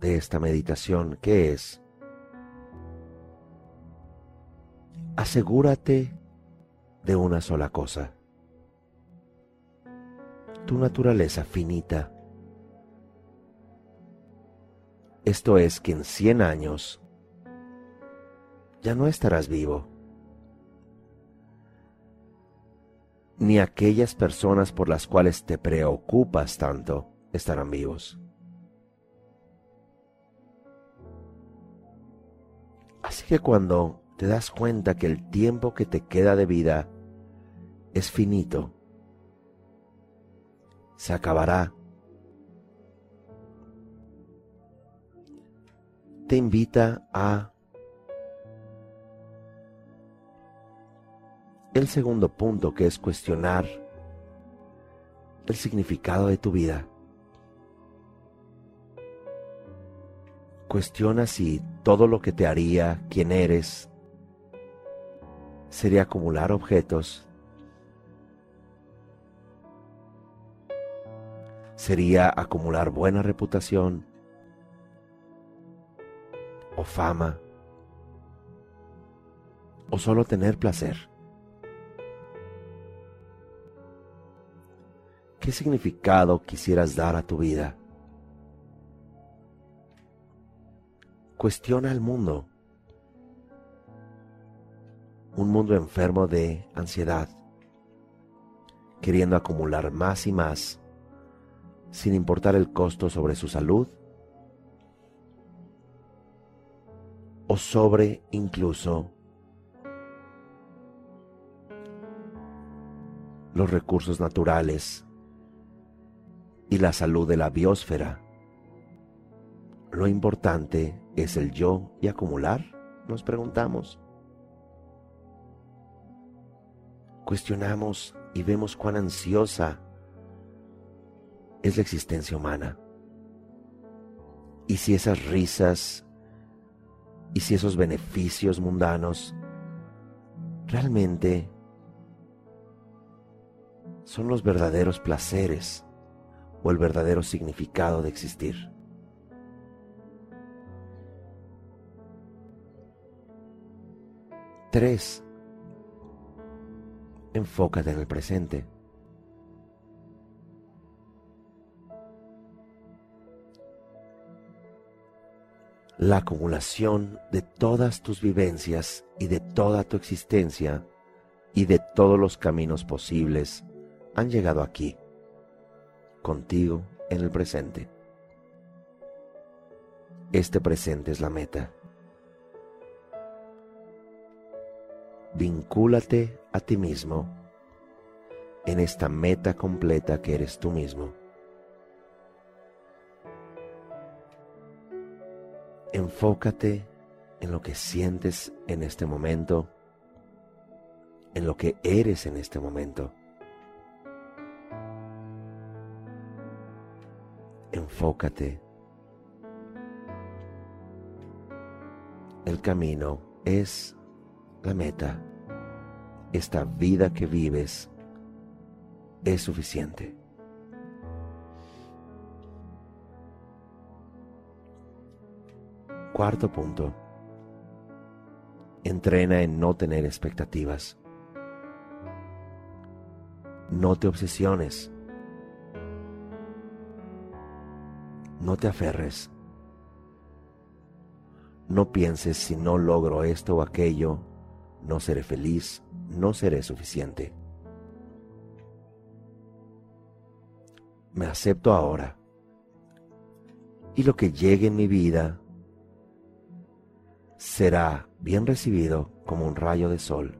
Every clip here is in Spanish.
de esta meditación que es asegúrate de una sola cosa, tu naturaleza finita. Esto es que en 100 años ya no estarás vivo. Ni aquellas personas por las cuales te preocupas tanto estarán vivos. Así que cuando te das cuenta que el tiempo que te queda de vida es finito, se acabará, te invita a el segundo punto que es cuestionar el significado de tu vida. Cuestiona si todo lo que te haría quien eres sería acumular objetos, sería acumular buena reputación o fama o solo tener placer. ¿Qué significado quisieras dar a tu vida? Cuestiona al mundo. Un mundo enfermo de ansiedad, queriendo acumular más y más, sin importar el costo sobre su salud o sobre incluso los recursos naturales y la salud de la biosfera. Lo importante es el yo y acumular, nos preguntamos. Cuestionamos y vemos cuán ansiosa es la existencia humana. Y si esas risas y si esos beneficios mundanos realmente son los verdaderos placeres o el verdadero significado de existir. Tres, enfócate en el presente. La acumulación de todas tus vivencias y de toda tu existencia y de todos los caminos posibles han llegado aquí, contigo en el presente. Este presente es la meta. Vincúlate a ti mismo en esta meta completa que eres tú mismo. Enfócate en lo que sientes en este momento, en lo que eres en este momento. Enfócate. El camino es la meta, esta vida que vives, es suficiente. Cuarto punto. Entrena en no tener expectativas. No te obsesiones. No te aferres. No pienses si no logro esto o aquello, no seré feliz, no seré suficiente. Me acepto ahora. Y lo que llegue en mi vida será bien recibido como un rayo de sol.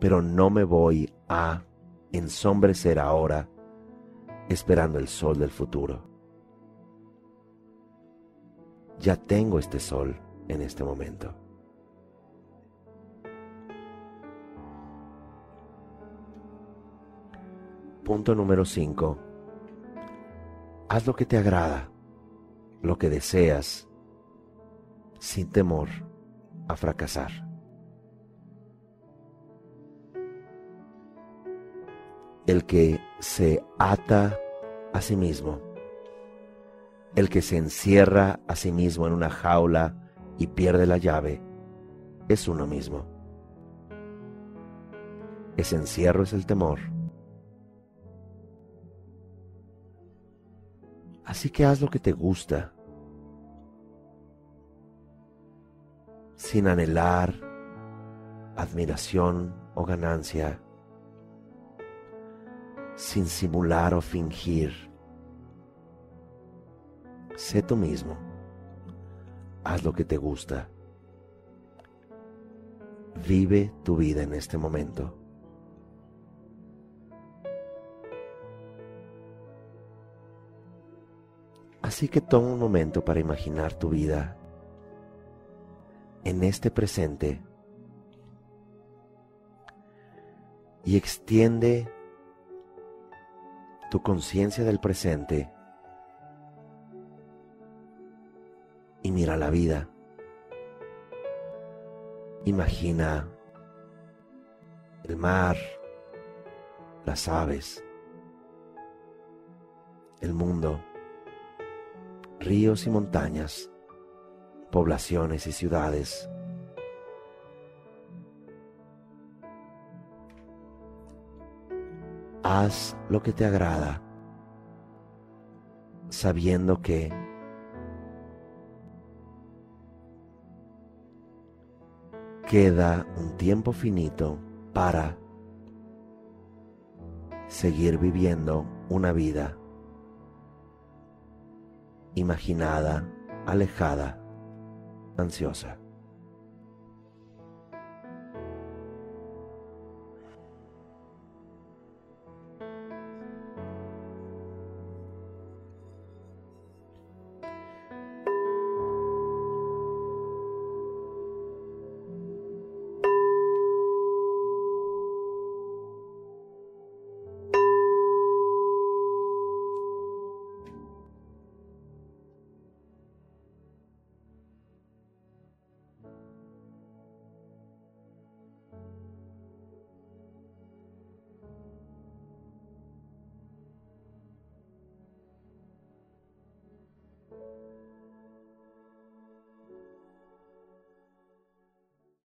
Pero no me voy a ensombrecer ahora esperando el sol del futuro. Ya tengo este sol en este momento. Punto número 5. Haz lo que te agrada, lo que deseas, sin temor a fracasar. El que se ata a sí mismo, el que se encierra a sí mismo en una jaula y pierde la llave, es uno mismo. Ese encierro es el temor Así que haz lo que te gusta, sin anhelar admiración o ganancia, sin simular o fingir. Sé tú mismo, haz lo que te gusta, vive tu vida en este momento. Así que toma un momento para imaginar tu vida en este presente y extiende tu conciencia del presente y mira la vida. Imagina el mar, las aves, el mundo ríos y montañas, poblaciones y ciudades. Haz lo que te agrada, sabiendo que queda un tiempo finito para seguir viviendo una vida imaginada, alejada, ansiosa.